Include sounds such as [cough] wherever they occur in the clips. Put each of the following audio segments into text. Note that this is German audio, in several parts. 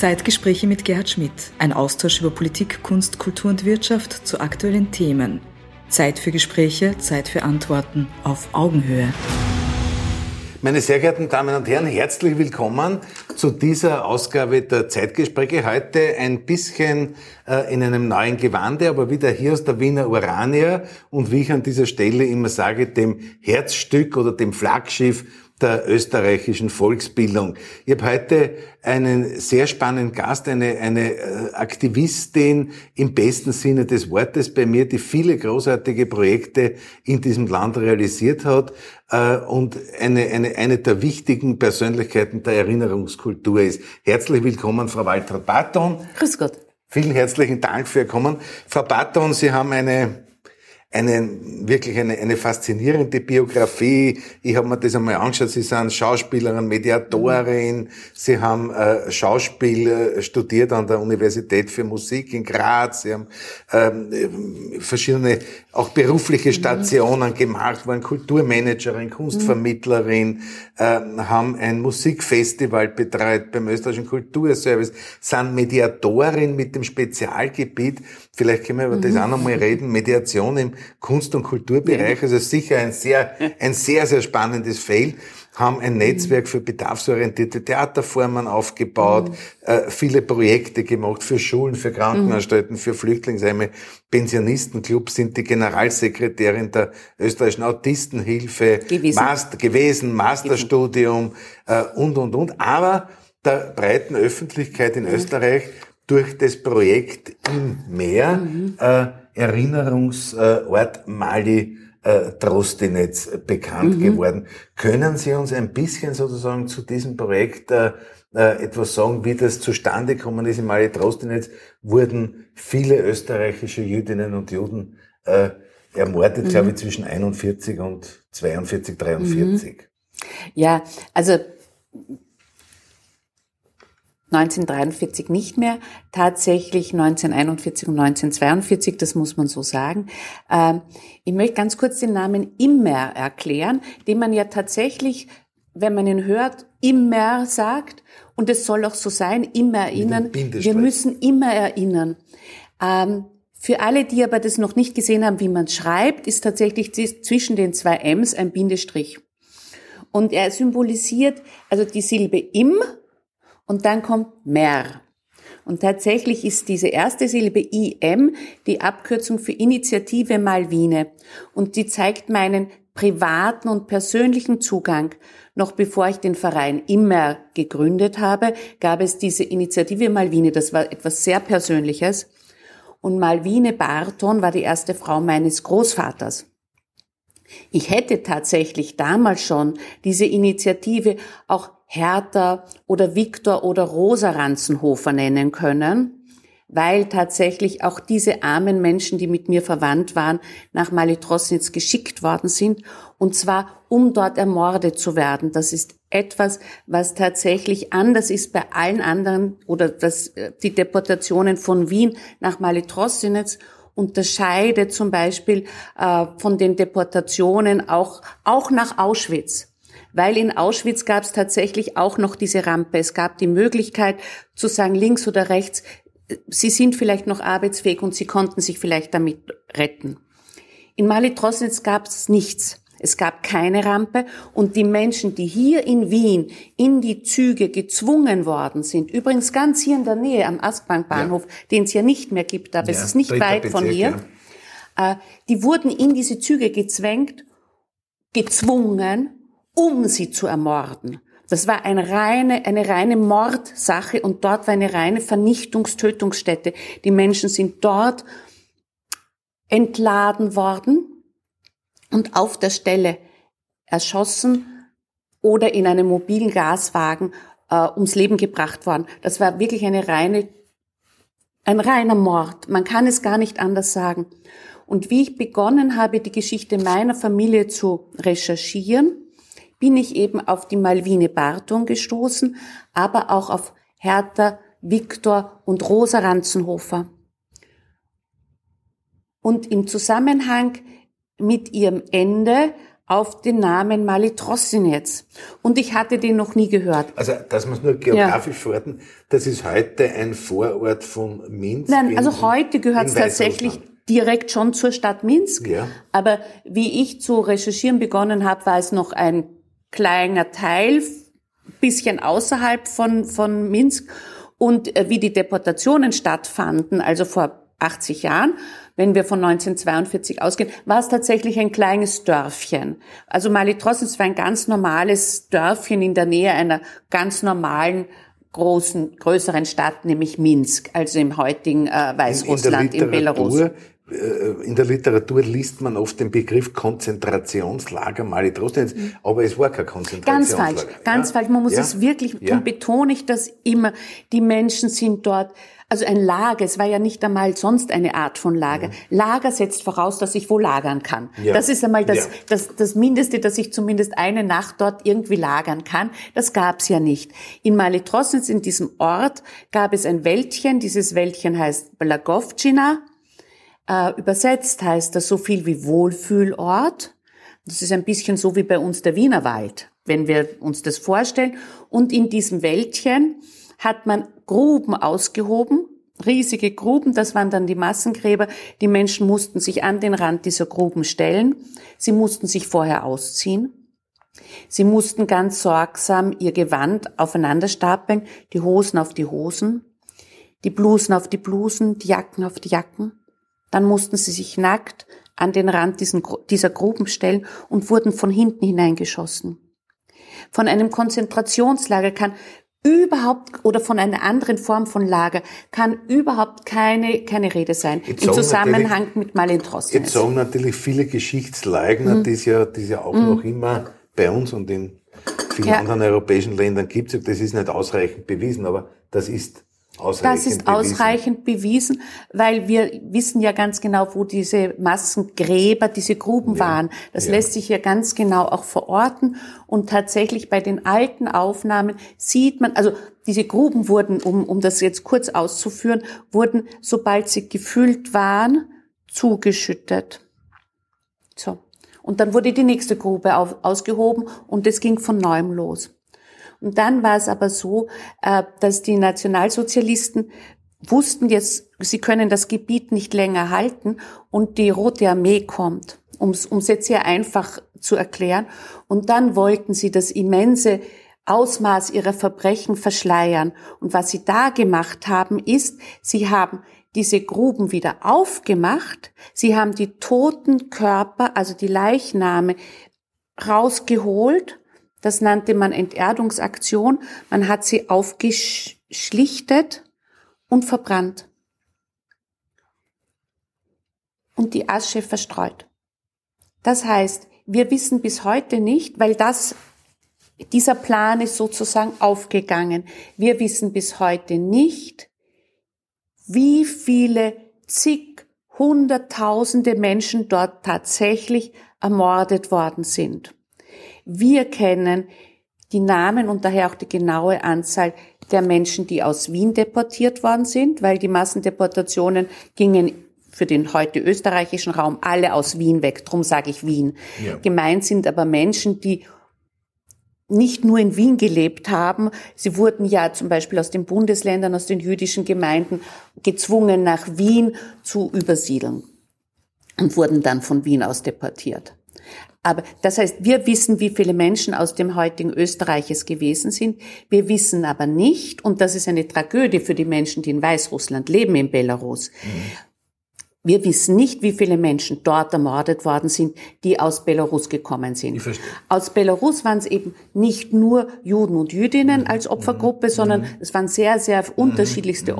Zeitgespräche mit Gerhard Schmidt. Ein Austausch über Politik, Kunst, Kultur und Wirtschaft zu aktuellen Themen. Zeit für Gespräche, Zeit für Antworten auf Augenhöhe. Meine sehr geehrten Damen und Herren, herzlich willkommen zu dieser Ausgabe der Zeitgespräche. Heute ein bisschen äh, in einem neuen Gewande, aber wieder hier aus der Wiener Urania und wie ich an dieser Stelle immer sage, dem Herzstück oder dem Flaggschiff der österreichischen Volksbildung. Ich habe heute einen sehr spannenden Gast, eine, eine äh, Aktivistin im besten Sinne des Wortes bei mir, die viele großartige Projekte in diesem Land realisiert hat äh, und eine, eine, eine der wichtigen Persönlichkeiten der Erinnerungskultur ist. Herzlich willkommen, Frau Walter Barton. Grüß Gott. Vielen herzlichen Dank für Ihr Kommen. Frau Barton, Sie haben eine eine, wirklich eine, eine faszinierende Biografie. Ich habe mir das einmal angeschaut. Sie sind Schauspielerin, Mediatorin. Sie haben äh, Schauspiel studiert an der Universität für Musik in Graz. Sie haben ähm, verschiedene, auch berufliche. Stationen gemacht, waren Kulturmanagerin, Kunstvermittlerin, äh, haben ein Musikfestival betreut beim österreichischen Kulturservice, sind Mediatorin mit dem Spezialgebiet Vielleicht können wir über das mhm. auch nochmal reden. Mediation im Kunst- und Kulturbereich. Also sicher ein sehr, ein sehr, sehr spannendes Feld haben ein Netzwerk für bedarfsorientierte Theaterformen aufgebaut, äh, viele Projekte gemacht für Schulen, für Krankenanstalten, für Flüchtlingsheime, Pensionistenclubs, sind die Generalsekretärin der österreichischen Autistenhilfe gewesen, Master, gewesen Masterstudium äh, und, und, und. Aber der breiten Öffentlichkeit in. Österreich durch das Projekt im Meer äh, Erinnerungsort Mali äh, Trostinetz bekannt mhm. geworden. Können Sie uns ein bisschen sozusagen zu diesem Projekt äh, äh, etwas sagen, wie das zustande gekommen ist? In Mali Trostinetz wurden viele österreichische Jüdinnen und Juden äh, ermordet, mhm. glaube ich, zwischen 41 und 42, 43. Mhm. Ja, also 1943 nicht mehr, tatsächlich 1941 und 1942, das muss man so sagen. Ähm, ich möchte ganz kurz den Namen Immer erklären, den man ja tatsächlich, wenn man ihn hört, immer sagt, und es soll auch so sein, immer erinnern. Wir müssen immer erinnern. Ähm, für alle, die aber das noch nicht gesehen haben, wie man schreibt, ist tatsächlich zwischen den zwei M's ein Bindestrich. Und er symbolisiert also die Silbe im und dann kommt mer. Und tatsächlich ist diese erste Silbe IM die Abkürzung für Initiative Malvine. Und die zeigt meinen privaten und persönlichen Zugang. Noch bevor ich den Verein immer gegründet habe, gab es diese Initiative Malvine. Das war etwas sehr Persönliches. Und Malvine Barton war die erste Frau meines Großvaters. Ich hätte tatsächlich damals schon diese Initiative auch Hertha oder Viktor oder Rosa Ranzenhofer nennen können, weil tatsächlich auch diese armen Menschen, die mit mir verwandt waren, nach Malitrosnitz geschickt worden sind, und zwar um dort ermordet zu werden. Das ist etwas, was tatsächlich anders ist bei allen anderen oder das, äh, die Deportationen von Wien nach Malitrosnitz. Unterscheidet zum Beispiel äh, von den Deportationen auch, auch nach Auschwitz weil in Auschwitz gab es tatsächlich auch noch diese Rampe. Es gab die Möglichkeit zu sagen, links oder rechts, sie sind vielleicht noch arbeitsfähig und sie konnten sich vielleicht damit retten. In Mali Trosnitz gab es nichts. Es gab keine Rampe und die Menschen, die hier in Wien in die Züge gezwungen worden sind, übrigens ganz hier in der Nähe am Askbankbahnhof, ja. den es ja nicht mehr gibt, aber ja, es ist nicht weit Bezirk, von hier, ja. Äh, die wurden in diese Züge gezwängt, gezwungen um sie zu ermorden. Das war eine reine, eine reine Mordsache und dort war eine reine Vernichtungstötungsstätte. Die Menschen sind dort entladen worden und auf der Stelle erschossen oder in einem mobilen Gaswagen äh, ums Leben gebracht worden. Das war wirklich eine reine, ein reiner Mord. Man kann es gar nicht anders sagen. Und wie ich begonnen habe, die Geschichte meiner Familie zu recherchieren, bin ich eben auf die Malvine Barton gestoßen, aber auch auf Hertha, Viktor und Rosa Ranzenhofer. Und im Zusammenhang mit ihrem Ende auf den Namen Malitrossinetz. Und ich hatte den noch nie gehört. Also, dass man es nur geografisch ja. verorten, das ist heute ein Vorort von Minsk. Nein, also heute gehört es tatsächlich direkt schon zur Stadt Minsk. Ja. Aber wie ich zu recherchieren begonnen habe, war es noch ein kleiner Teil, bisschen außerhalb von, von Minsk. Und äh, wie die Deportationen stattfanden, also vor 80 Jahren, wenn wir von 1942 ausgehen, war es tatsächlich ein kleines Dörfchen. Also Malitrossens war ein ganz normales Dörfchen in der Nähe einer ganz normalen großen, größeren Stadt, nämlich Minsk, also im heutigen äh, Weißrussland, in, in, in Belarus in der Literatur liest man oft den Begriff Konzentrationslager Malitrostinets, mhm. aber es war kein Konzentrationslager. Ganz falsch, ganz ja? falsch. Man muss ja? es wirklich, ja? und betone ich das immer, die Menschen sind dort also ein Lager, es war ja nicht einmal sonst eine Art von Lager. Mhm. Lager setzt voraus, dass ich wo lagern kann. Ja. Das ist einmal das, ja. das, das Mindeste, dass ich zumindest eine Nacht dort irgendwie lagern kann. Das gab's ja nicht. In Malitrosnitz, in diesem Ort, gab es ein Wäldchen. Dieses Wäldchen heißt Blagovcina. Äh, übersetzt heißt das so viel wie Wohlfühlort. Das ist ein bisschen so wie bei uns der Wienerwald, wenn wir uns das vorstellen. Und in diesem Wäldchen hat man Gruben ausgehoben, riesige Gruben, das waren dann die Massengräber. Die Menschen mussten sich an den Rand dieser Gruben stellen. Sie mussten sich vorher ausziehen. Sie mussten ganz sorgsam ihr Gewand aufeinander stapeln, die Hosen auf die Hosen, die Blusen auf die Blusen, die Jacken auf die Jacken. Dann mussten sie sich nackt an den Rand dieser Gruben stellen und wurden von hinten hineingeschossen. Von einem Konzentrationslager kann überhaupt oder von einer anderen Form von Lager kann überhaupt keine, keine Rede sein jetzt im Zusammenhang mit Malintrostinus. Jetzt sagen natürlich viele Geschichtsleugner, mhm. die es ja, die es ja auch mhm. noch immer bei uns und in vielen ja. anderen europäischen Ländern gibt, das ist nicht ausreichend bewiesen, aber das ist das ist ausreichend bewiesen, weil wir wissen ja ganz genau, wo diese Massengräber, diese Gruben ja, waren. Das ja. lässt sich ja ganz genau auch verorten. Und tatsächlich bei den alten Aufnahmen sieht man, also diese Gruben wurden, um, um das jetzt kurz auszuführen, wurden, sobald sie gefüllt waren, zugeschüttet. So. Und dann wurde die nächste Grube auf, ausgehoben und es ging von neuem los. Und dann war es aber so, äh, dass die Nationalsozialisten wussten jetzt, sie können das Gebiet nicht länger halten und die Rote Armee kommt, um es jetzt sehr einfach zu erklären. Und dann wollten sie das immense Ausmaß ihrer Verbrechen verschleiern. Und was sie da gemacht haben, ist, sie haben diese Gruben wieder aufgemacht, sie haben die toten Körper, also die Leichname, rausgeholt das nannte man Enterdungsaktion. Man hat sie aufgeschlichtet und verbrannt. Und die Asche verstreut. Das heißt, wir wissen bis heute nicht, weil das, dieser Plan ist sozusagen aufgegangen. Wir wissen bis heute nicht, wie viele zig, hunderttausende Menschen dort tatsächlich ermordet worden sind. Wir kennen die Namen und daher auch die genaue Anzahl der Menschen, die aus Wien deportiert worden sind, weil die Massendeportationen gingen für den heute österreichischen Raum alle aus Wien weg. Drum sage ich Wien. Ja. Gemeint sind aber Menschen, die nicht nur in Wien gelebt haben. Sie wurden ja zum Beispiel aus den Bundesländern, aus den jüdischen Gemeinden gezwungen, nach Wien zu übersiedeln und wurden dann von Wien aus deportiert. Aber das heißt, wir wissen, wie viele Menschen aus dem heutigen Österreich es gewesen sind. Wir wissen aber nicht, und das ist eine Tragödie für die Menschen, die in Weißrussland leben, in Belarus. Mhm. Wir wissen nicht, wie viele Menschen dort ermordet worden sind, die aus Belarus gekommen sind. Aus Belarus waren es eben nicht nur Juden und Jüdinnen als mhm. Opfergruppe, mhm. sondern es waren sehr, sehr unterschiedlichste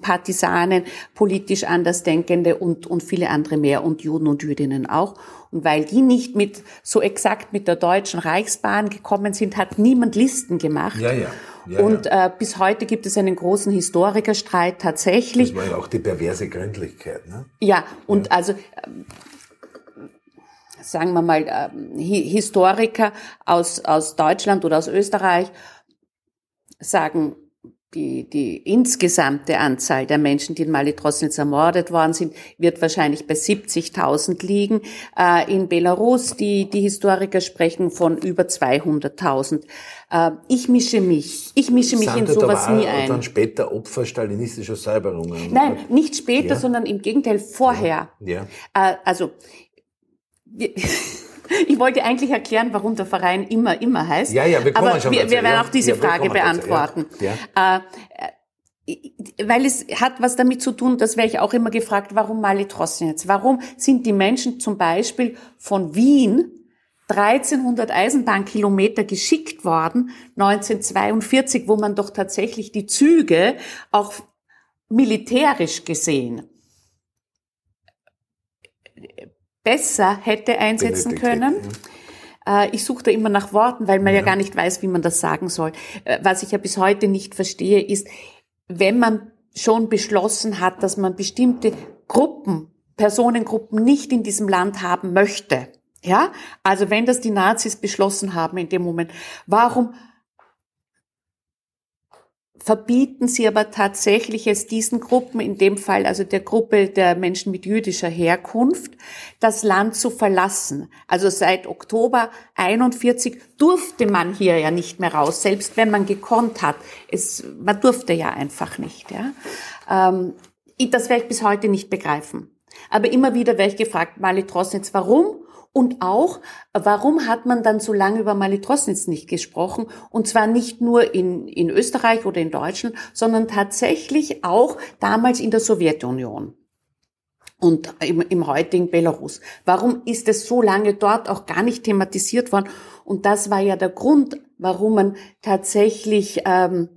Partisanen, politisch Andersdenkende und, und viele andere mehr und Juden und Jüdinnen auch. Und weil die nicht mit so exakt mit der Deutschen Reichsbahn gekommen sind, hat niemand Listen gemacht. Ja, ja. Ja, und ja. Äh, bis heute gibt es einen großen Historikerstreit tatsächlich. Das war ja auch die perverse Gründlichkeit. Ne? Ja, und ja. also äh, sagen wir mal äh, Historiker aus, aus Deutschland oder aus Österreich sagen, die, die insgesamte Anzahl der Menschen, die in Mali Trosnitz ermordet worden sind, wird wahrscheinlich bei 70.000 liegen. Äh, in Belarus, die, die Historiker sprechen von über 200.000. Äh, ich mische mich. Ich mische mich Sandra, in sowas nie ein. dann später Opfer stalinistischer Säuberungen. Nein, nicht später, ja. sondern im Gegenteil vorher. Ja. ja. Äh, also, [laughs] ich wollte eigentlich erklären, warum der Verein immer, immer heißt. Ja, ja, wir kommen aber schon wir, wir werden auch diese ja, Frage beantworten. Ja, ja. Äh, weil es hat was damit zu tun, das wäre ich auch immer gefragt, warum Mali jetzt? Warum sind die Menschen zum Beispiel von Wien 1300 Eisenbahnkilometer geschickt worden, 1942, wo man doch tatsächlich die Züge auch militärisch gesehen besser hätte einsetzen können. Ja. Äh, ich suche da immer nach Worten, weil man ja. ja. gar nicht weiß, wie man das sagen soll. Äh, was ich ja bis heute nicht verstehe, ist, wenn man schon beschlossen hat, dass man bestimmte Gruppen, Personengruppen nicht in diesem Land haben möchte. Ja, also wenn das die Nazis beschlossen haben in dem Moment, warum verbieten sie aber tatsächlich es diesen Gruppen, in dem Fall also der Gruppe der Menschen mit jüdischer Herkunft, das Land zu verlassen. Also seit Oktober 41 durfte man hier ja nicht mehr raus, selbst wenn man gekonnt hat. Es, man durfte ja einfach nicht. Ja. Ähm, das werde ich bis heute nicht begreifen. Aber immer wieder werde ich gefragt, Mali Trosnitz, warum? Und auch, warum hat man dann so lange über Malitrosnitz nicht gesprochen? Und zwar nicht nur in, in Österreich oder in Deutschland, sondern tatsächlich auch damals in der Sowjetunion und im, im heutigen Belarus. Warum ist es so lange dort auch gar nicht thematisiert worden? Und das war ja der Grund, warum man tatsächlich ähm,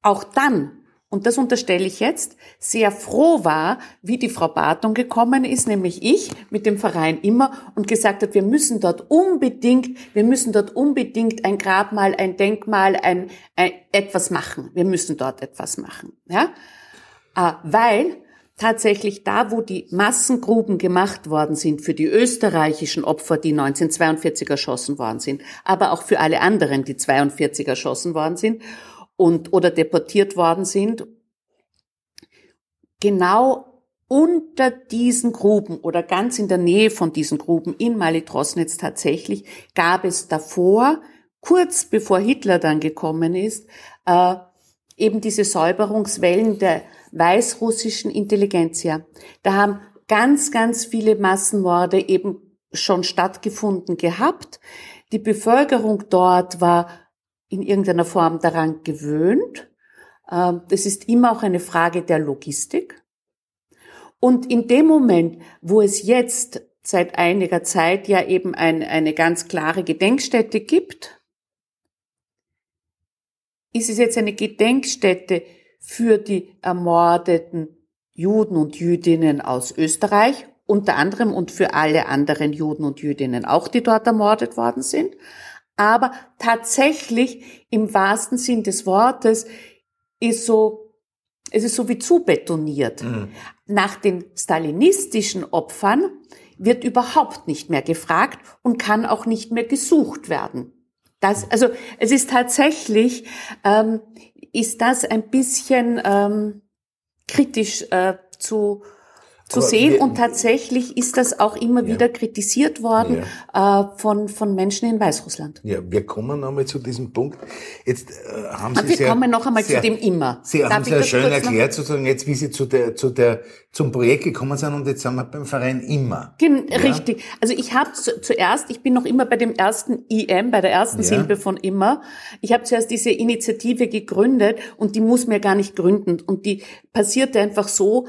auch dann und das unterstelle ich jetzt, sehr froh war, wie die Frau Barton gekommen ist, nämlich ich mit dem Verein immer und gesagt hat, wir müssen dort unbedingt, wir müssen dort unbedingt ein Grabmal, ein Denkmal, ein, ein etwas machen. Wir müssen dort etwas machen, ja, äh, weil tatsächlich da, wo die Massengruben gemacht worden sind für die österreichischen Opfer, die 1942 erschossen worden sind, aber auch für alle anderen, die 42 erschossen worden sind und oder deportiert worden sind, genau unter diesen Gruben oder ganz in der Nähe von diesen Gruben in Malitrosnitz tatsächlich gab es davor, kurz bevor Hitler dann gekommen ist, äh, eben diese Säuberungswellen der weißrussischen Intelligenzia. Da haben ganz, ganz viele Massenmorde eben schon stattgefunden gehabt. Die Bevölkerung dort war in irgendeiner Form daran gewöhnt. Ähm, das ist immer auch eine Frage der Logistik. Und in dem Moment, wo es jetzt seit einiger Zeit ja eben ein, eine ganz klare Gedenkstätte gibt, ist es jetzt eine Gedenkstätte für die ermordeten Juden und Jüdinnen aus Österreich, unter anderem und für alle anderen Juden und Jüdinnen auch, die dort ermordet worden sind aber tatsächlich im wahrsten Sinn des Wortes ist so, es ist so wie zubetoniert. Mhm. Nach den stalinistischen Opfern wird überhaupt nicht mehr gefragt und kann auch nicht mehr gesucht werden. Das, also es ist tatsächlich, ähm, ist das ein bisschen ähm, kritisch äh, zu zu sehen. Und tatsächlich ist das auch immer ja. wieder kritisiert worden ja. äh, von, von Menschen in Weißrussland. Ja, wir kommen nochmal zu diesem Punkt. Jetzt äh, haben Sie Aber wir sehr, kommen noch einmal sehr, zu dem immer. Sie Darf haben sehr schön erklärt, sozusagen jetzt, wie Sie zu der, zu der, zum Projekt gekommen sind und jetzt sind wir beim Verein immer. Gen ja? Richtig. Also ich habe zu, zuerst, ich bin noch immer bei dem ersten IM, bei der ersten Silbe von immer. Ich habe zuerst diese Initiative gegründet und die muss mir gar nicht gründen. Und die passierte einfach so,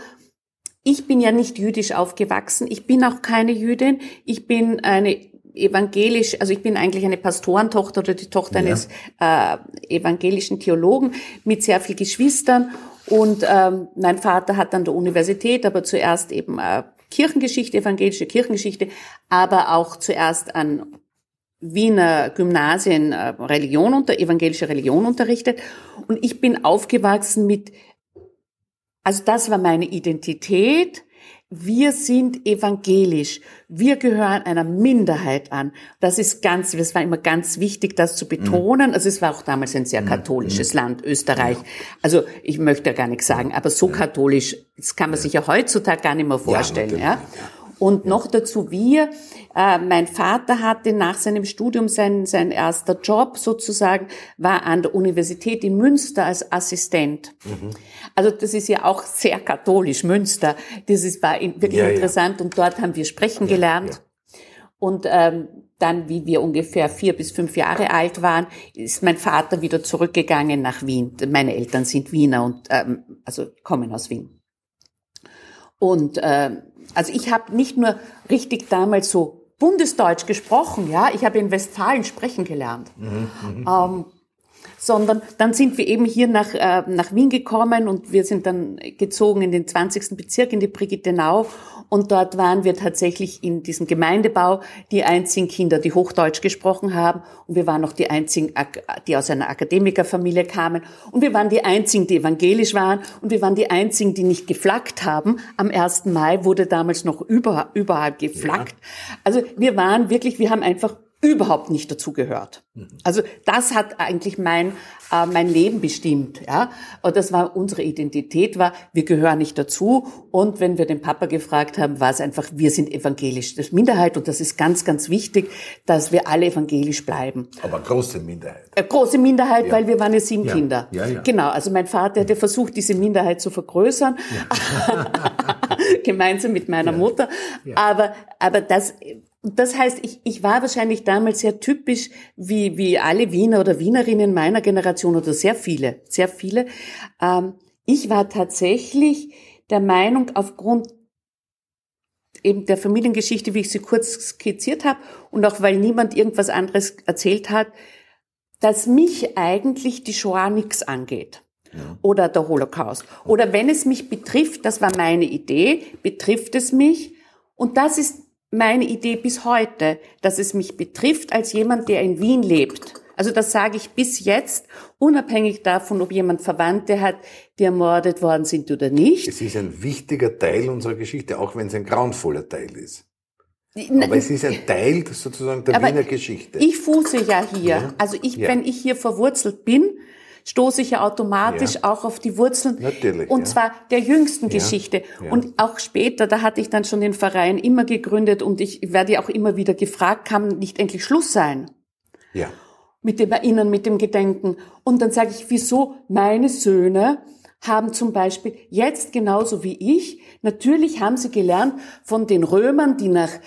ich bin ja nicht jüdisch aufgewachsen. Ich bin auch keine Jüdin. Ich bin eine evangelisch, also ich bin eigentlich eine Pastorentochter oder die Tochter ja. eines äh, evangelischen Theologen mit sehr viel Geschwistern. Und ähm, mein Vater hat an der Universität, aber zuerst eben äh, Kirchengeschichte, evangelische Kirchengeschichte, aber auch zuerst an Wiener Gymnasien äh, Religion unter evangelische Religion unterrichtet. Und ich bin aufgewachsen mit also das war meine Identität. wir sind evangelisch. Wir gehören einer Minderheit an. Das ist ganz, das war immer ganz wichtig, das zu betonen. Also es war auch damals ein sehr katholisches Land, Österreich. Also ich möchte ja gar nichts sagen, aber so katholisch, das kann man sich ja heutzutage gar nicht mehr vorstellen, ja. Und noch dazu wir. Äh, mein Vater hatte nach seinem Studium sein, sein erster Job sozusagen, war an der Universität in Münster als Assistent. Mhm. Also das ist ja auch sehr katholisch, Münster. Das ist, war wirklich ja, interessant ja. und dort haben wir sprechen ja, gelernt. Und ähm, dann, wie wir ungefähr vier bis fünf Jahre alt waren, ist mein Vater wieder zurückgegangen nach Wien. Meine Eltern sind Wiener und ähm, also kommen aus Wien. Und äh, also ich habe nicht nur richtig damals so Bundesdeutsch gesprochen, ja, ich habe in Westfalen sprechen gelernt. Mhm, mhm. ähm, sondern dann sind wir eben hier nach, äh, nach Wien gekommen und wir sind dann gezogen in den 20. Bezirk, in die Brigittenau und dort waren wir tatsächlich in diesem Gemeindebau die einzigen Kinder, die Hochdeutsch gesprochen haben und wir waren noch die einzigen, die aus einer Akademikerfamilie kamen und wir waren die einzigen, die evangelisch waren und wir waren die einzigen, die nicht geflaggt haben. Am 1. Mai wurde damals noch überall, überall geflaggt. Ja. Also wir waren wirklich, wir haben einfach überhaupt nicht dazugehört. Also das hat eigentlich mein äh, mein Leben bestimmt, ja. Und das war unsere Identität war, wir gehören nicht dazu. Und wenn wir den Papa gefragt haben, war es einfach, wir sind evangelisch, das ist Minderheit und das ist ganz, ganz wichtig, dass wir alle evangelisch bleiben. Aber große Minderheit. Äh, große Minderheit, ja. weil wir waren ja sieben ja. Kinder. Ja, ja. Genau. Also mein Vater hatte versucht, diese Minderheit zu vergrößern, ja. [laughs] gemeinsam mit meiner Mutter. Aber aber das das heißt, ich, ich war wahrscheinlich damals sehr typisch, wie, wie alle Wiener oder Wienerinnen meiner Generation oder sehr viele, sehr viele. Ähm, ich war tatsächlich der Meinung, aufgrund eben der Familiengeschichte, wie ich sie kurz skizziert habe, und auch weil niemand irgendwas anderes erzählt hat, dass mich eigentlich die Shoah nichts angeht. Ja. Oder der Holocaust. Oder wenn es mich betrifft, das war meine Idee, betrifft es mich. Und das ist meine Idee bis heute, dass es mich betrifft als jemand, der in Wien lebt. Also das sage ich bis jetzt, unabhängig davon, ob jemand Verwandte hat, die ermordet worden sind oder nicht. Es ist ein wichtiger Teil unserer Geschichte, auch wenn es ein grauenvoller Teil ist. Aber es ist ein Teil sozusagen der Wiener Geschichte. Ich fuße ja hier. Ja. Also ich, ja. wenn ich hier verwurzelt bin, stoße ich ja automatisch ja. auch auf die Wurzeln. Natürlich. Und ja. zwar der jüngsten ja. Geschichte. Und auch später, da hatte ich dann schon den Verein immer gegründet und ich werde ja auch immer wieder gefragt, kann nicht endlich Schluss sein? Ja. Mit dem Erinnern, mit dem Gedenken. Und dann sage ich, wieso meine Söhne haben zum Beispiel jetzt genauso wie ich, natürlich haben sie gelernt von den Römern, die nach äh,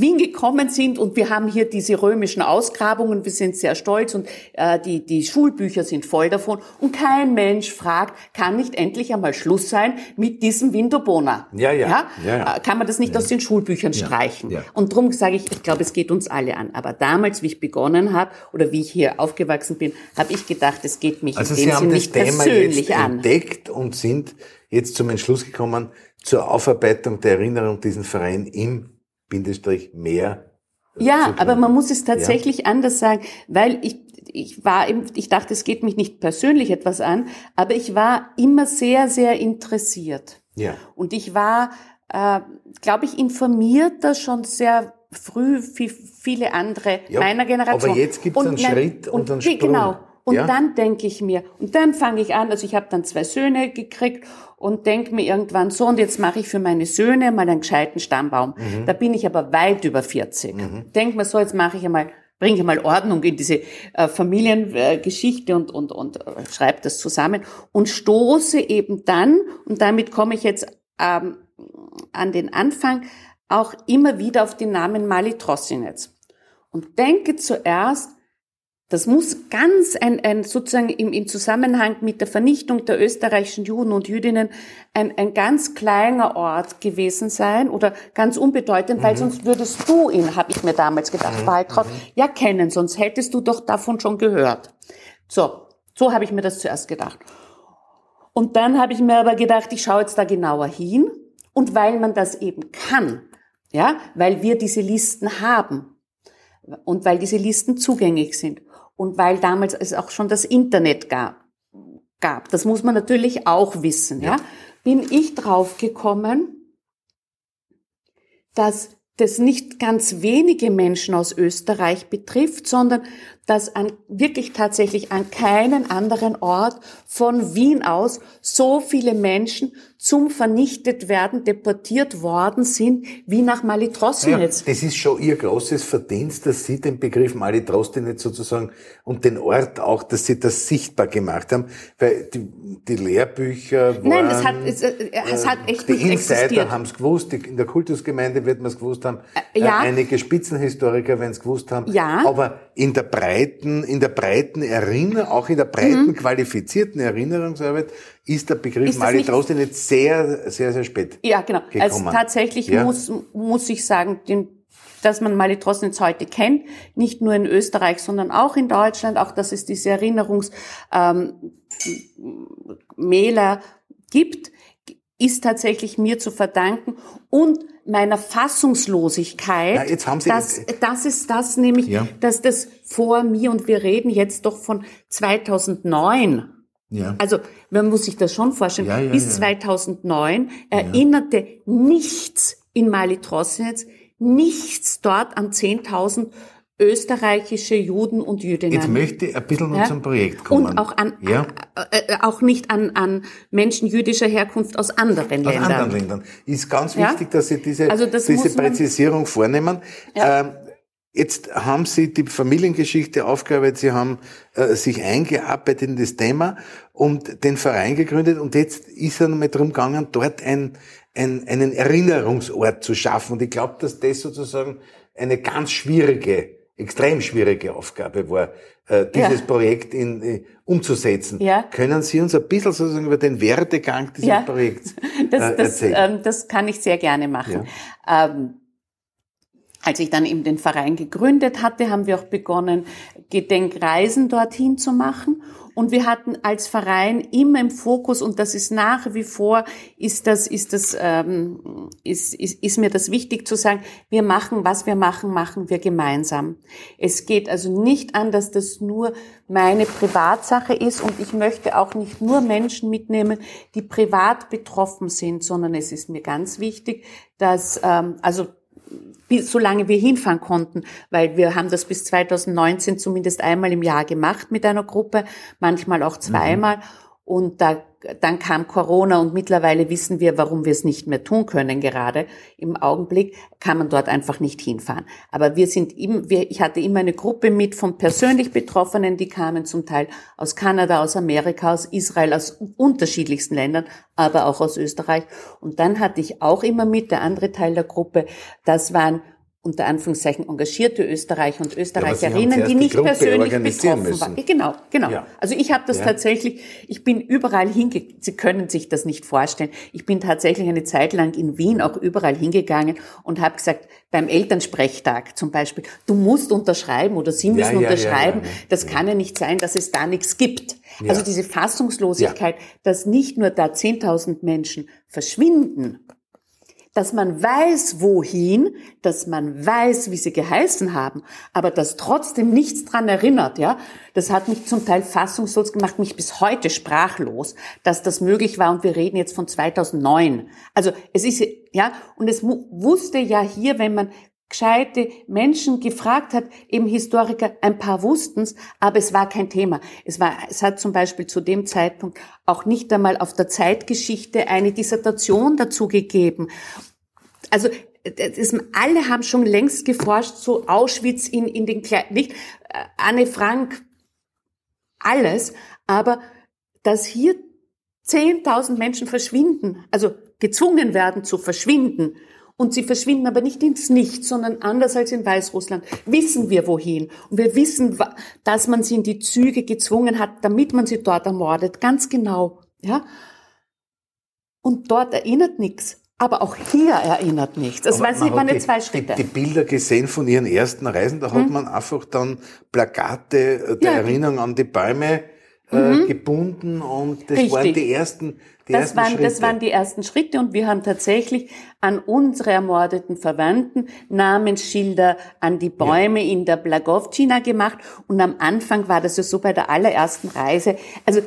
Wien gekommen sind und wir haben hier diese römischen Ausgrabungen, wir sind sehr stolz und äh, die, die Schulbücher sind voll davon und kein Mensch fragt, kann nicht endlich einmal Schluss sein mit diesem Windobona? Ja, ja. ja? ja, ja. Äh, kann man das nicht ja. aus den Schulbüchern streichen? Ja. Und darum sage ich, ich glaube, es geht uns alle an. Aber damals, wie ich begonnen habe oder wie ich hier aufgewachsen bin, habe ich gedacht, es geht mich also in dem Sie haben nicht Thema persönlich jetzt an. entdeckt und sind jetzt zum Entschluss gekommen, zur Aufarbeitung der Erinnerung diesen Verein im Bindestrich mehr. Ja, aber man muss es tatsächlich ja. anders sagen, weil ich, ich war, im, ich dachte, es geht mich nicht persönlich etwas an, aber ich war immer sehr, sehr interessiert. Ja. Und ich war, äh, glaube ich, informierter schon sehr früh wie viele andere ja, meiner Generation. Aber jetzt gibt es einen Schritt und, und einen Sprung. Genau. Und ja? dann denke ich mir, und dann fange ich an, also ich habe dann zwei Söhne gekriegt und denke mir irgendwann so, und jetzt mache ich für meine Söhne mal einen gescheiten Stammbaum. Mhm. Da bin ich aber weit über 40. Mhm. Denk mir so, jetzt mache ich einmal bringe ich mal Ordnung in diese äh, Familiengeschichte äh, und, und, und äh, schreibe das zusammen und stoße eben dann, und damit komme ich jetzt ähm, an den Anfang, auch immer wieder auf den Namen Mali Trossinetz. Und denke zuerst, das muss ganz ein, ein sozusagen im, im Zusammenhang mit der Vernichtung der österreichischen Juden und Jüdinnen ein, ein ganz kleiner Ort gewesen sein oder ganz unbedeutend, mhm. weil sonst würdest du ihn, habe ich mir damals gedacht, mhm. Waltraud, mhm. ja kennen, sonst hättest du doch davon schon gehört. So, so habe ich mir das zuerst gedacht. Und dann habe ich mir aber gedacht, ich schaue jetzt da genauer hin und weil man das eben kann, ja, weil wir diese Listen haben und weil diese Listen zugänglich sind und weil damals es auch schon das Internet gab, gab. Das muss man natürlich auch wissen, ja, ja. Bin ich draufgekommen, dass das nicht ganz wenige Menschen aus Österreich betrifft, sondern dass an wirklich tatsächlich an keinen anderen Ort von Wien aus so viele Menschen zum vernichtet werden deportiert worden sind wie nach Malitrosnitz. Ja, das ist schon ihr großes Verdienst, dass Sie den Begriff Malitrosnitz sozusagen und den Ort auch, dass Sie das sichtbar gemacht haben, weil die, die Lehrbücher waren, Nein, es hat, es, äh, es hat echt die nicht Insider existiert. haben es gewusst, die, in der Kultusgemeinde wird man es gewusst haben, Äh, ja. äh, einige Spitzenhistoriker werden es gewusst haben, Ja. aber in der breiten, in der breiten Erinnerung, auch in der breiten qualifizierten Erinnerungsarbeit ist der Begriff Mhm. Sehr, sehr, sehr spät. Ja, genau. Also gekommen. tatsächlich Ja. muss, muss ich sagen, den, dass man Malitrosnitz heute kennt, nicht nur in Österreich, sondern auch in Deutschland, auch dass es diese Erinnerungsmäler ähm, gibt, ist tatsächlich mir zu verdanken und meiner Fassungslosigkeit, Ja, jetzt haben Sie- dass, das ist das nämlich, Ja. dass das vor mir, und wir reden jetzt doch von 2009, Ja. also man muss sich das schon vorstellen. Ja, ja, Bis ja. 2009 erinnerte nichts in Malitrosnitz, nichts dort an 10.000 österreichische Juden und Jüdinnen. Jetzt möchte ich ein bisschen Ja. zum Projekt kommen. Und auch an, ja? äh, äh, auch nicht an, an Menschen jüdischer Herkunft aus anderen Aus Ländern. anderen Ländern. Ist ganz Ja? wichtig, dass Sie diese, Also diese Präzisierung vornehmen. Ja. Ähm, jetzt haben Sie die Familiengeschichte aufgearbeitet, Sie haben äh, sich eingearbeitet in das Thema und den Verein gegründet und jetzt ist er nochmal darum gegangen, dort ein, ein, einen Erinnerungsort zu schaffen. Und ich glaube, dass das sozusagen eine ganz schwierige, extrem schwierige Aufgabe war, äh, dieses Ja. Projekt in, äh, umzusetzen. Ja. Können Sie uns ein bisschen sozusagen über den Werdegang dieses Ja. Projekts [laughs] Das, äh, das, erzählen? ähm, das kann ich sehr gerne machen. Ähm, als ich dann eben den Verein gegründet hatte, haben wir auch begonnen, Gedenkreisen dorthin zu machen. Und wir hatten als Verein immer im Fokus, und das ist nach wie vor, ist das, ist das, ähm, ist, ist, ist mir das wichtig zu sagen, wir machen, was wir machen, machen wir gemeinsam. Es geht also nicht an, dass das nur meine Privatsache ist und ich möchte auch nicht nur Menschen mitnehmen, die privat betroffen sind, sondern es ist mir ganz wichtig, dass, ähm, also bis, solange wir hinfahren konnten, weil wir haben das bis 2019 zumindest einmal im Jahr gemacht mit einer Gruppe, manchmal auch zweimal. Und da, dann kam Corona und mittlerweile wissen wir, warum wir es nicht mehr tun können gerade. Im Augenblick kann man dort einfach nicht hinfahren. Aber wir sind im, wir, ich hatte immer eine Gruppe mit von persönlich Betroffenen, die kamen zum Teil aus Kanada, aus Amerika, aus Israel, aus unterschiedlichsten Ländern, aber auch aus Österreich. Und dann hatte ich auch immer mit, der andere Teil der Gruppe, das waren unter Anführungszeichen engagierte Österreicher und Österreicherinnen, zuerst die die nicht Gruppe persönlich betroffen waren. müssen. Genau, genau. Ja. Also ich habe das Ja. tatsächlich, ich bin überall hinge, Sie können sich das nicht vorstellen. Ich bin tatsächlich eine Zeit lang in Wien auch überall hingegangen und habe gesagt, beim Elternsprechtag zum Beispiel, du musst unterschreiben oder Sie müssen ja, ja, unterschreiben. ja, ja. Das kann ja nicht sein, dass es da nichts gibt. Ja. Also diese Fassungslosigkeit, dass nicht nur da 10.000 Menschen verschwinden, dass man weiß, wohin, dass man weiß, wie sie geheißen haben, aber dass trotzdem nichts dran erinnert, ja, das hat mich zum Teil fassungslos gemacht, mich bis heute sprachlos, dass das möglich war und wir reden jetzt von 2009. Also es ist, ja, und es wusste ja hier, wenn man gescheite Menschen gefragt hat, eben Historiker, ein paar wussten's, aber es war kein Thema. Es war, es hat zum Beispiel zu dem Zeitpunkt auch nicht einmal auf der Zeitgeschichte eine Dissertation dazu gegeben. Also das, alle haben schon längst geforscht, so Auschwitz in, in den Kle nicht äh, Anne Frank, alles, aber dass hier 10.000 Menschen verschwinden, also gezwungen werden zu verschwinden, und sie verschwinden aber nicht ins Nichts, sondern anders als in Weißrussland, wissen wir wohin. Und wir wissen, dass man sie in die Züge gezwungen hat, damit man sie dort ermordet, ganz genau, ja. Und dort erinnert nichts. Aber auch hier erinnert nichts. Das waren, hat jetzt zwei Schritte. Die, die Bilder gesehen von ihren ersten Reisen, da hat man einfach dann Plakate äh, der Ja. Erinnerung an die Bäume äh, gebunden und das Richtig. waren die ersten, die Das ersten waren, Schritte. das waren die ersten Schritte und wir haben tatsächlich an unsere ermordeten Verwandten Namensschilder an die Bäume in der Blagowczyna gemacht und am Anfang war das ja so bei der allerersten Reise. Also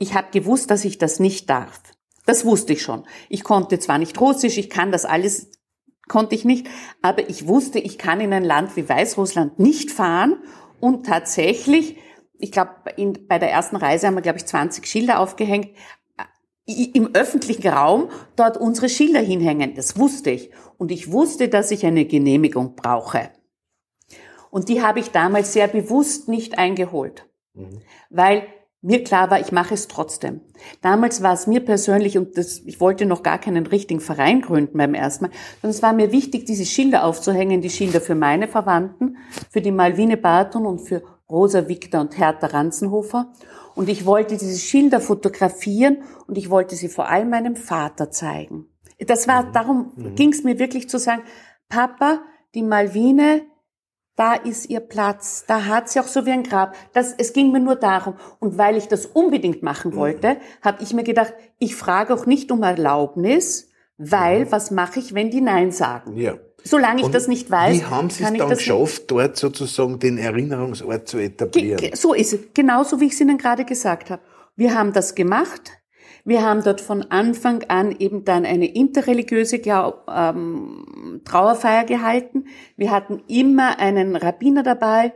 ich habe gewusst, dass ich das nicht darf. Das wusste ich schon. Ich konnte zwar nicht Russisch, ich kann das alles konnte ich nicht. Aber ich wusste, ich kann in ein Land wie Weißrussland nicht fahren. Und tatsächlich, ich glaube, bei der ersten Reise haben wir, glaube ich, 20 Schilder aufgehängt im öffentlichen Raum dort unsere Schilder hinhängen. Das wusste ich. Und ich wusste, dass ich eine Genehmigung brauche. Und die habe ich damals sehr bewusst nicht eingeholt. Mhm. Weil mir klar war, ich mache es trotzdem. Damals war es mir persönlich, und das, ich wollte noch gar keinen richtigen Verein gründen beim ersten Mal, sondern es war mir wichtig, diese Schilder aufzuhängen, die Schilder für meine Verwandten, für die Malvine Barton und für Rosa Victor und Hertha Ranzenhofer. Und ich wollte diese Schilder fotografieren und ich wollte sie vor allem meinem Vater zeigen. Das war, mhm. darum mhm. ging es mir wirklich zu sagen, Papa, die Malvine, da ist ihr Platz, da hat sie auch so wie ein Grab. Das, es ging mir nur darum. Und weil ich das unbedingt machen mhm. wollte, habe ich mir gedacht, ich frage auch nicht um Erlaubnis, weil mhm. was mache ich, wenn die Nein sagen? Ja. Solange ich und das nicht weiß. Wie haben Sie es dann geschafft, dort sozusagen den Erinnerungsort zu etablieren? So ist es. Genauso wie ich es Ihnen gerade gesagt habe. Wir haben das gemacht. Wir haben dort von Anfang an eben dann eine interreligiöse Glaub, ähm, Trauerfeier gehalten. Wir hatten immer einen Rabbiner dabei.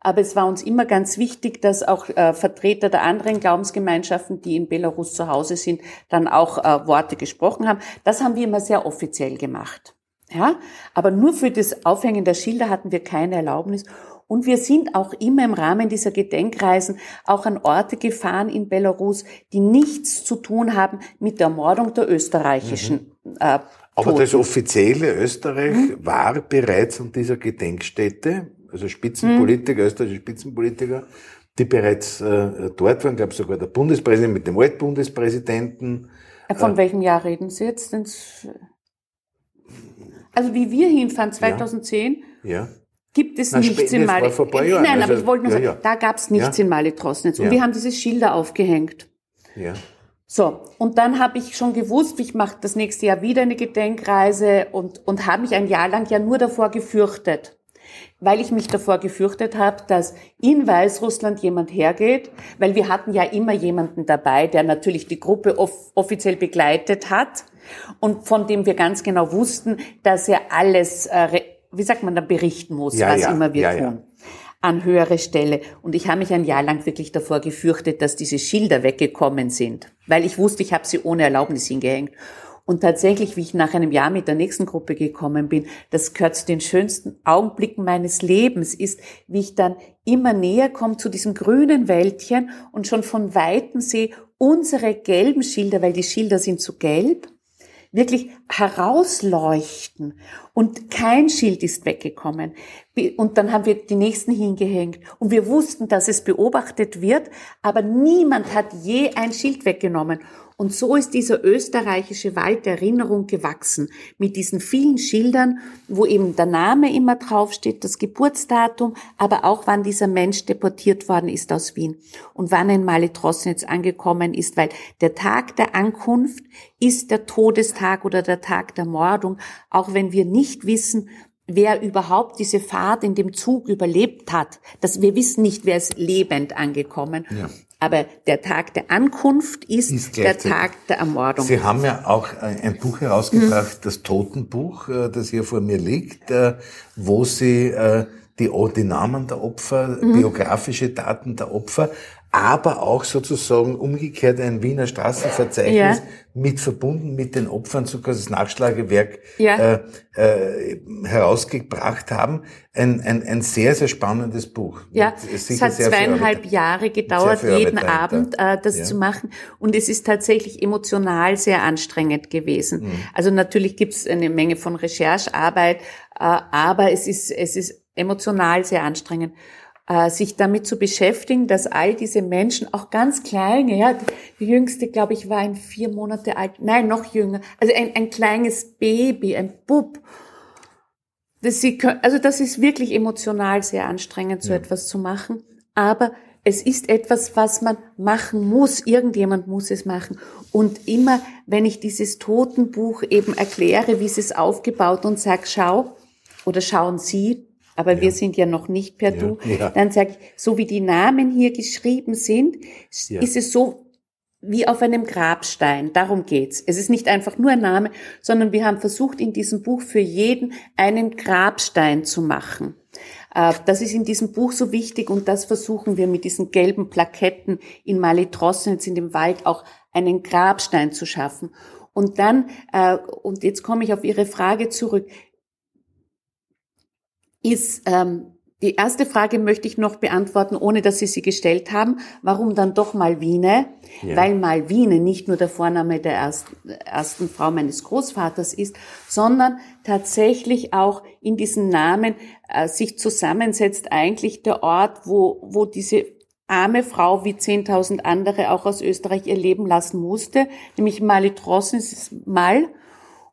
Aber es war uns immer ganz wichtig, dass auch äh, Vertreter der anderen Glaubensgemeinschaften, die in Belarus zu Hause sind, dann auch äh, Worte gesprochen haben. Das haben wir immer sehr offiziell gemacht. Ja, aber nur für das Aufhängen der Schilder hatten wir keine Erlaubnis. Und wir sind auch immer im Rahmen dieser Gedenkreisen auch an Orte gefahren in Belarus, die nichts zu tun haben mit der Ermordung der österreichischen. Mhm. Äh, aber das offizielle Österreich mhm. war bereits an dieser Gedenkstätte, also Spitzenpolitiker, mhm. österreichische Spitzenpolitiker, die bereits äh, dort waren, glaube sogar der Bundespräsident mit dem Altbundespräsidenten. Von äh, welchem Jahr reden Sie jetzt? Also wie wir hinfahren 2010, ja. ja. Gibt es Na, nichts in Mali. Nein, also, aber ich wollte nur ja, sagen, da gab es nichts in Mali Trosnitz. Und wir haben diese Schilder aufgehängt. Ja. So, und dann habe ich schon gewusst, ich mache das nächste Jahr wieder eine Gedenkreise und, und habe mich ein Jahr lang ja nur davor gefürchtet. Weil ich mich davor gefürchtet habe, dass in Weißrussland jemand hergeht, weil wir hatten ja immer jemanden dabei, der natürlich die Gruppe off offiziell begleitet hat und von dem wir ganz genau wussten, dass er alles, äh, wie sagt man da, berichten muss, ja, was ja, immer wir ja, tun. An höhere Stelle. Und ich habe mich ein Jahr lang wirklich davor gefürchtet, dass diese Schilder weggekommen sind, weil ich wusste, ich habe sie ohne Erlaubnis hingehängt. Und tatsächlich, wie ich nach einem Jahr mit der nächsten Gruppe gekommen bin, das gehört zu den schönsten Augenblicken meines Lebens, ist, wie ich dann immer näher komme zu diesem grünen Wäldchen und schon von Weitem sehe unsere gelben Schilder, weil die Schilder sind zu gelb wirklich herausleuchten. Und kein Schild ist weggekommen. Und dann haben wir die nächsten hingehängt. Und wir wussten, dass es beobachtet wird, aber niemand hat je ein Schild weggenommen. Und so ist dieser österreichische Wald der Erinnerung gewachsen, mit diesen vielen Schildern, wo eben der Name immer draufsteht, das Geburtsdatum, aber auch wann dieser Mensch deportiert worden ist aus Wien und wann ein Mali Trosnitz angekommen ist, weil der Tag der Ankunft ist der Todestag oder der Tag der Mordung, auch wenn wir nicht wissen, wer überhaupt diese Fahrt in dem Zug überlebt hat. Das, wir wissen nicht, wer ist lebend angekommen. Ja. Aber der Tag der Ankunft ist, ist der Tag der Ermordung. Sie haben ja auch ein Buch herausgebracht, mhm. das Totenbuch, äh, das hier vor mir liegt, äh, wo Sie äh, die, die Namen der Opfer, mhm. biografische Daten der Opfer, aber auch sozusagen umgekehrt ein Wiener Straßenverzeichnis ja. Mit verbunden mit den Opfern sogar das Nachschlagewerk ja. äh, äh, herausgebracht haben. Ein, ein, ein sehr, sehr spannendes Buch. Ja, es hat zweieinhalb Jahre gedauert, jeden Abend äh, das ja. zu machen. Und es ist tatsächlich emotional sehr anstrengend gewesen. Mhm. Also natürlich gibt es eine Menge von Recherchearbeit, äh, aber es ist, es ist emotional sehr anstrengend sich damit zu beschäftigen, dass all diese Menschen, auch ganz kleine, ja, die jüngste, glaube ich, war ein vier Monate alt, nein, noch jünger, also ein, ein kleines Baby, ein Bub, dass sie, können, also das ist wirklich emotional sehr anstrengend, so ja. etwas zu machen, aber es ist etwas, was man machen muss. Irgendjemand muss es machen. Und immer, wenn ich dieses Totenbuch eben erkläre, wie es ist aufgebaut und sage, schau, oder schauen Sie, aber ja. wir sind ja noch nicht per ja. Du, [laughs] ja. dann sage ich, so wie die Namen hier geschrieben sind, ist es so, wie auf einem Grabstein. Darum geht's. Es ist nicht einfach nur ein Name, sondern wir haben versucht, in diesem Buch für jeden einen Grabstein zu machen. Äh, das ist in diesem Buch so wichtig und das versuchen wir mit diesen gelben Plaketten in Malitrossen, in dem Wald, auch einen Grabstein zu schaffen. Und dann, äh, und jetzt komme ich auf Ihre Frage zurück, ist ähm, die erste Frage möchte ich noch beantworten, ohne dass Sie sie gestellt haben. Warum dann doch Malvine? Ja. Weil Malvine nicht nur der Vorname der ersten, ersten Frau meines Großvaters ist, sondern tatsächlich auch in diesem Namen äh, sich zusammensetzt eigentlich der Ort, wo, wo diese arme Frau wie 10.000 andere auch aus Österreich ihr Leben lassen musste, nämlich Malitrossen, ist Mal.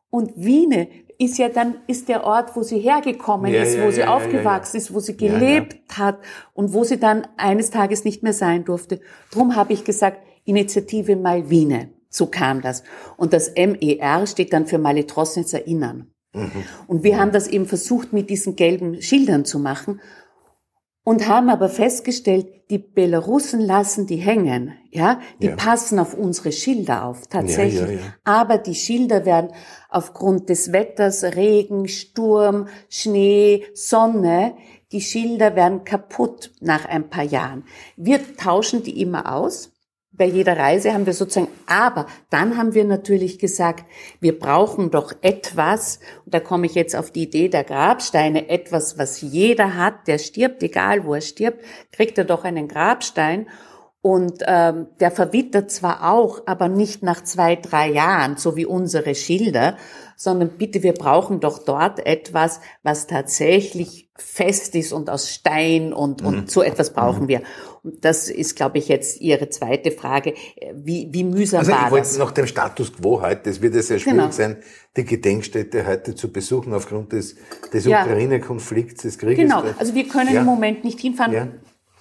Und Wiene ist ja dann, ist der Ort, wo sie hergekommen ja, ist, ja, wo sie aufgewachsen ist, wo sie gelebt hat und wo sie dann eines Tages nicht mehr sein durfte. Drum habe ich gesagt, Initiative Malvine. So kam das. Und das MER steht dann für Malitrossens Erinnern. Mhm. Und wir haben das eben versucht, mit diesen gelben Schildern zu machen und haben aber festgestellt, die Belarussen lassen die hängen, ja, die ja. passen auf unsere Schilder auf, tatsächlich. Ja, ja, aber die Schilder werden aufgrund des Wetters, Regen, Sturm, Schnee, Sonne, die Schilder werden kaputt nach ein paar Jahren. Wir tauschen die immer aus bei jeder Reise haben wir sozusagen, aber dann haben wir natürlich gesagt, wir brauchen doch etwas, und da komme ich jetzt auf die Idee der Grabsteine, etwas, was jeder hat, der stirbt, egal wo er stirbt, kriegt er doch einen Grabstein. Und ähm, der verwittert zwar auch, aber nicht nach zwei, drei Jahren, so wie unsere Schilder, sondern bitte, wir brauchen doch dort etwas, was tatsächlich fest ist und aus Stein und, und mhm. so etwas brauchen mhm. wir. Und das ist, glaube ich, jetzt Ihre zweite Frage. Wie, wie mühsam also war ich wollte nach dem Status quo heute, es wird ja sehr schwierig genau. sein, die Gedenkstätte heute zu besuchen aufgrund des, des ja. Ukraine-Konflikts, des Krieges. Genau, also wir können ja. im Moment nicht hinfahren. Ja.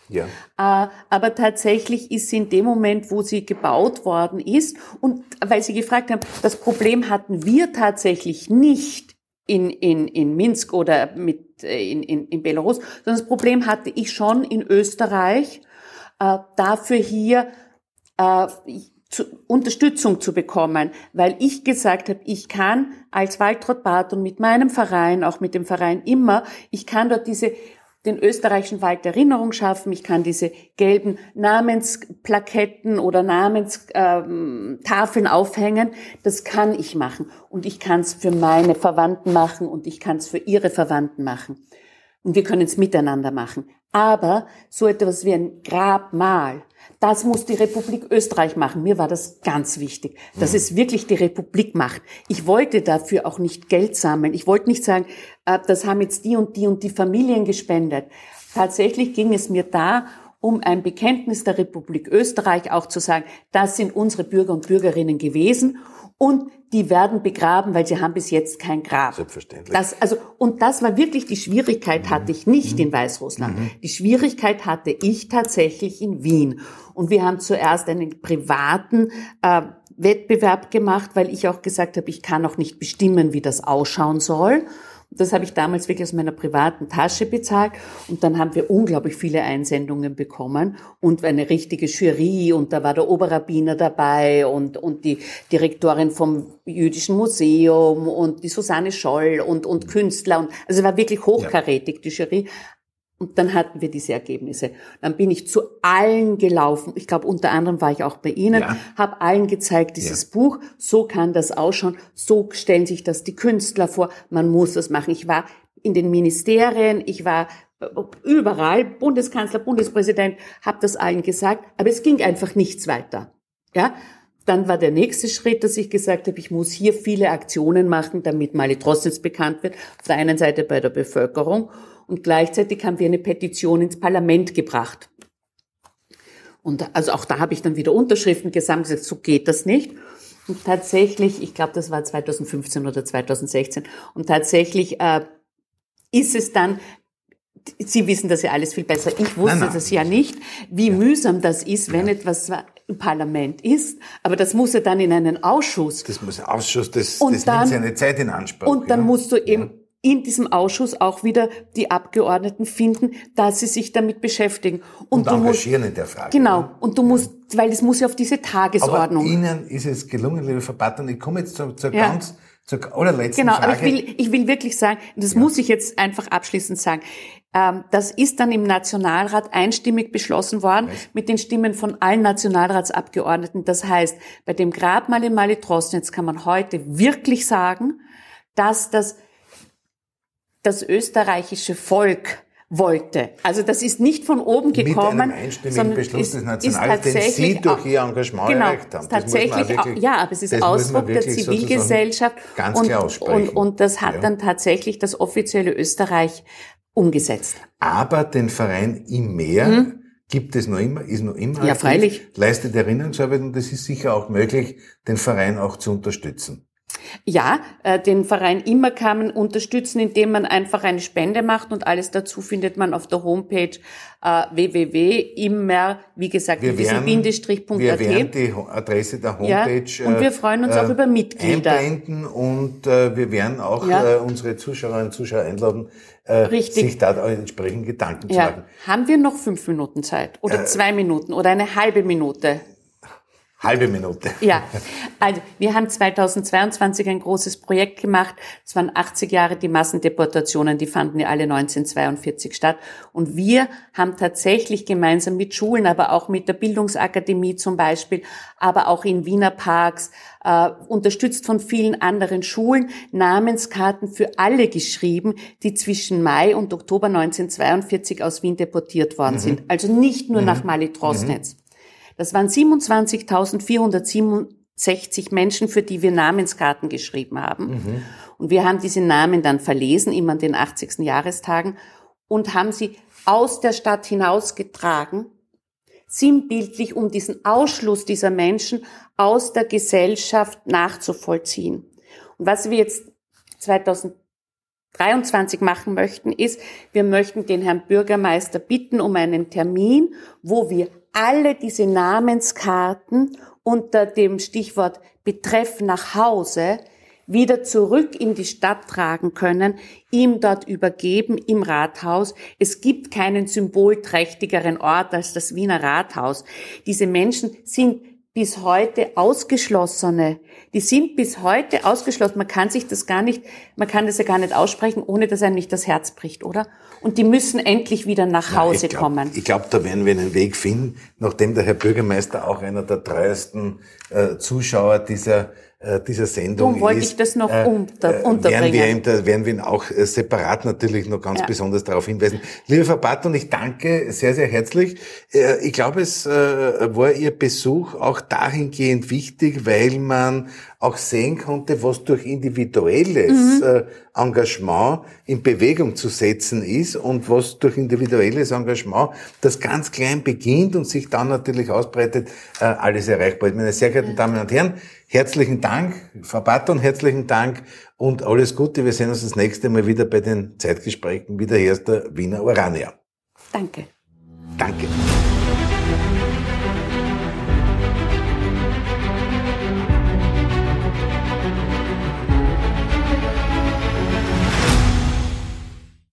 Ja. Äh, aber tatsächlich ist sie in dem Moment, wo sie gebaut worden ist, und weil Sie gefragt haben, das Problem hatten wir tatsächlich nicht in, in, in Minsk oder mit, äh, in, in, in Belarus, sondern das Problem hatte ich schon in Österreich, äh, dafür hier äh, zu, Unterstützung zu bekommen, weil ich gesagt habe, ich kann als Waltraud Barton mit meinem Verein, auch mit dem Verein immer, ich kann dort diese den österreichischen Wald Erinnerung schaffen. Ich kann diese gelben Namensplaketten oder Namenstafeln aufhängen. Das kann ich machen. Und ich kann es für meine Verwandten machen und ich kann es für ihre Verwandten machen. Und wir können es miteinander machen. Aber so etwas wie ein Grabmal, das muss die Republik Österreich machen. Mir war das ganz wichtig, dass mhm. es wirklich die Republik macht. Ich wollte dafür auch nicht Geld sammeln. Ich wollte nicht sagen, das haben jetzt die und die und die Familien gespendet. Tatsächlich ging es mir da um ein Bekenntnis der Republik Österreich auch zu sagen, das sind unsere Bürger und Bürgerinnen gewesen und die werden begraben, weil sie haben bis jetzt kein Grab. Selbstverständlich. Das, also, und das war wirklich die Schwierigkeit, hatte ich nicht mhm. in Weißrussland. Mhm. Die Schwierigkeit hatte ich tatsächlich in Wien. Und wir haben zuerst einen privaten äh, Wettbewerb gemacht, weil ich auch gesagt habe, ich kann auch nicht bestimmen, wie das ausschauen soll. Das habe ich damals wirklich aus meiner privaten Tasche bezahlt. Und dann haben wir unglaublich viele Einsendungen bekommen und eine richtige Jury. Und da war der Oberrabbiner dabei und, und die Direktorin vom Jüdischen Museum und die Susanne Scholl und, und Künstler. Und, also es war wirklich hochkarätig, die Jury. Und dann hatten wir diese Ergebnisse. Dann bin ich zu allen gelaufen. Ich glaube, unter anderem war ich auch bei Ihnen, ja. habe allen gezeigt, dieses ja. Buch, so kann das ausschauen, so stellen sich das die Künstler vor, man muss das machen. Ich war in den Ministerien, ich war äh, überall, Bundeskanzler, Bundespräsident, habe das allen gesagt, aber es ging einfach nichts weiter. Ja, dann war der nächste Schritt, dass ich gesagt habe, ich muss hier viele Aktionen machen, damit Mali Drossens bekannt wird. Auf der einen Seite bei der Bevölkerung und gleichzeitig haben wir eine Petition ins Parlament gebracht. Und also auch da habe ich dann wieder Unterschriften gesammelt, gesagt, so geht das nicht. Und tatsächlich, ich glaube, das war 2015 oder 2016, und tatsächlich äh, ist es dann, Sie wissen das ja alles viel besser, ich wusste nein, nein. das ja nicht, wie ja. mühsam das ist, wenn ja. etwas im Parlament ist, aber das muss ja dann in einen Ausschuss. Das muss ein Ausschuss, das, und das dann, nimmt seine Zeit in Anspruch. Und dann ja. musst du eben in diesem Ausschuss auch wieder die Abgeordneten finden, dass sie sich damit beschäftigen. Und, und engagieren musst, in der Frage. Genau. Ja. Und du musst, weil es muss ja auf diese Tagesordnung. Aber Ihnen ist es gelungen, liebe Frau Batten, ich komme jetzt zur, zur ganz zur allerletzten genau, Frage. Genau, aber ich will, ich will wirklich sagen, das ja. muss ich jetzt einfach abschließend sagen, ähm, das ist dann im Nationalrat einstimmig beschlossen worden Was? mit den Stimmen von allen Nationalratsabgeordneten. Das heißt, bei dem Grabmal in Malitrosnitz kann man heute wirklich sagen, dass das, das österreichische Volk wollte. Also das ist nicht von oben gekommen, Mit einem einstimmigen Beschluss ist, des Nationalrats, den Sie durch Ihr Engagement genau, erreicht haben. Tatsächlich, wirklich, ja, aber es ist Ausdruck der Zivilgesellschaft ganz und, und, und das hat ja. dann tatsächlich das offizielle Österreich umgesetzt. Aber den Verein im Meer hm? gibt es noch immer, ist noch immer ja, freilich. leistet Erinnerungsarbeit und es ist sicher auch möglich, den Verein auch zu unterstützen. Ja, äh, den Verein immer kann man unterstützen, indem man einfach eine Spende macht und alles dazu findet man auf der Homepage äh, www.immer, wie gesagt, wir werden, Bindestrich.at. Wir werden die Adresse der Homepage ja, und wir freuen uns äh, auch über Mitglieder. einblenden und äh, wir werden auch ja. äh, unsere Zuschauerinnen und Zuschauer einladen, äh, sich da entsprechend Gedanken ja. zu machen. Haben wir noch fünf Minuten Zeit oder äh, zwei Minuten oder eine halbe Minute? Halbe Minute. Ja, also wir haben 2022 ein großes Projekt gemacht. Es waren 80 Jahre die Massendeportationen, die fanden ja alle 1942 statt. Und wir haben tatsächlich gemeinsam mit Schulen, aber auch mit der Bildungsakademie zum Beispiel, aber auch in Wiener Parks, äh, unterstützt von vielen anderen Schulen, Namenskarten für alle geschrieben, die zwischen Mai und Oktober 1942 aus Wien deportiert worden mhm. sind. Also nicht nur mhm. nach Mali Trostnetz. Mhm. Das waren 27.467 Menschen, für die wir Namenskarten geschrieben haben. Mhm. Und wir haben diese Namen dann verlesen, immer an den 80. Jahrestagen, und haben sie aus der Stadt hinausgetragen, sinnbildlich, um diesen Ausschluss dieser Menschen aus der Gesellschaft nachzuvollziehen. Und was wir jetzt 2023 machen möchten, ist, wir möchten den Herrn Bürgermeister bitten um einen Termin, wo wir alle diese Namenskarten unter dem Stichwort Betreff nach Hause wieder zurück in die Stadt tragen können, ihm dort übergeben im Rathaus. Es gibt keinen symbolträchtigeren Ort als das Wiener Rathaus. Diese Menschen sind bis heute ausgeschlossene. Die sind bis heute ausgeschlossen. Man kann sich das gar nicht, man kann das ja gar nicht aussprechen, ohne dass einem nicht das Herz bricht, oder? Und die müssen endlich wieder nach Hause ja, ich glaub, kommen. Ich glaube, da werden wir einen Weg finden, nachdem der Herr Bürgermeister auch einer der treuesten äh, Zuschauer dieser äh, dieser Sendung Darum wollte ist, ich das noch äh, unter, äh, unterbringen. Werden wir, ihm da, werden wir ihn auch äh, separat natürlich noch ganz ja. besonders darauf hinweisen. Liebe Frau Barton, ich danke sehr, sehr herzlich. Ich glaube, es war Ihr Besuch auch dahingehend wichtig, weil man auch sehen konnte, was durch individuelles mhm. Engagement in Bewegung zu setzen ist und was durch individuelles Engagement, das ganz klein beginnt und sich dann natürlich ausbreitet, alles erreichbar ist. Meine sehr geehrten Damen und Herren, Herzlichen Dank, Frau Patton, herzlichen Dank und alles Gute. Wir sehen uns das nächste Mal wieder bei den Zeitgesprächen. Wieder ist der Wiener Orania. Danke. Danke.